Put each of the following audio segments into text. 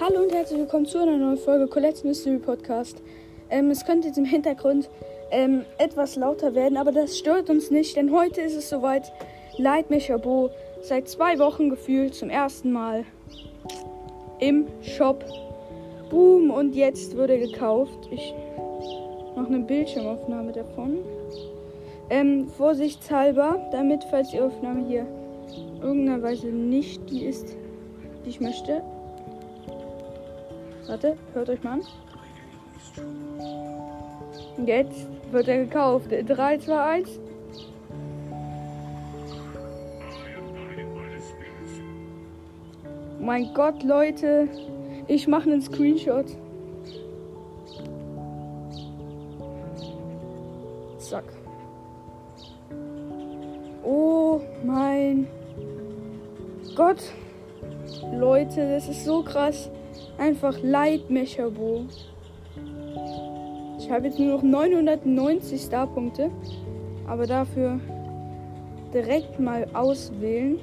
Hallo und herzlich willkommen zu einer neuen Folge Colette's Mystery Podcast. Ähm, es könnte jetzt im Hintergrund ähm, etwas lauter werden, aber das stört uns nicht, denn heute ist es soweit. Leitmecher Bo seit zwei Wochen gefühlt zum ersten Mal im Shop. Boom, und jetzt wurde gekauft. Ich mache eine Bildschirmaufnahme davon. Ähm, vorsichtshalber, damit, falls die Aufnahme hier irgendeiner Weise nicht die ist, die ich möchte. Warte, hört euch mal an. Jetzt wird er gekauft. 3, 2, 1. Mein Gott, Leute. Ich mache einen Screenshot. Zack. Oh mein Gott. Leute, das ist so krass. Einfach Leitmecherbo. Ich habe jetzt nur noch 990 Starpunkte. Aber dafür direkt mal auswählen.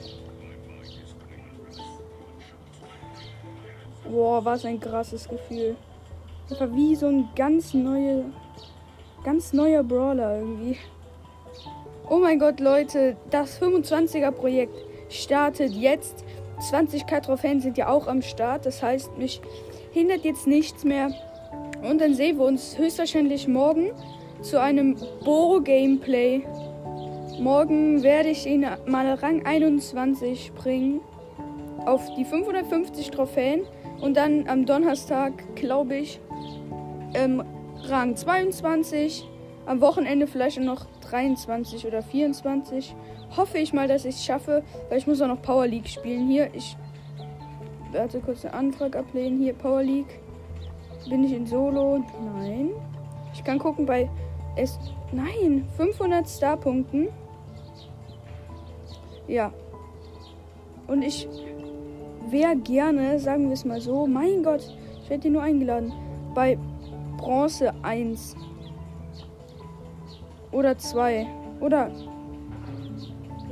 Boah, was ein krasses Gefühl. Das war wie so ein ganz neue, ganz neuer Brawler irgendwie. Oh mein Gott, Leute, das 25er Projekt startet jetzt. 20k Trophäen sind ja auch am Start. Das heißt, mich hindert jetzt nichts mehr. Und dann sehen wir uns höchstwahrscheinlich morgen zu einem Bo-Gameplay. Morgen werde ich ihn mal Rang 21 bringen. Auf die 550 Trophäen. Und dann am Donnerstag, glaube ich, ähm, Rang 22. Am Wochenende vielleicht noch 23 oder 24. Hoffe ich mal, dass ich es schaffe, weil ich muss auch noch Power League spielen. Hier, ich werde kurz eine Anfrage ablehnen. Hier, Power League. Bin ich in Solo? Nein. Ich kann gucken bei es. Nein, 500 Starpunkten. Ja. Und ich wäre gerne, sagen wir es mal so, mein Gott, ich werde hier nur eingeladen, bei Bronze 1 oder zwei. Oder.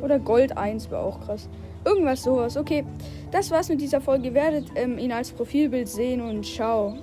Oder Gold 1 wäre auch krass. Irgendwas sowas. Okay, das war's mit dieser Folge. Ihr werdet ähm, ihn als Profilbild sehen und ciao.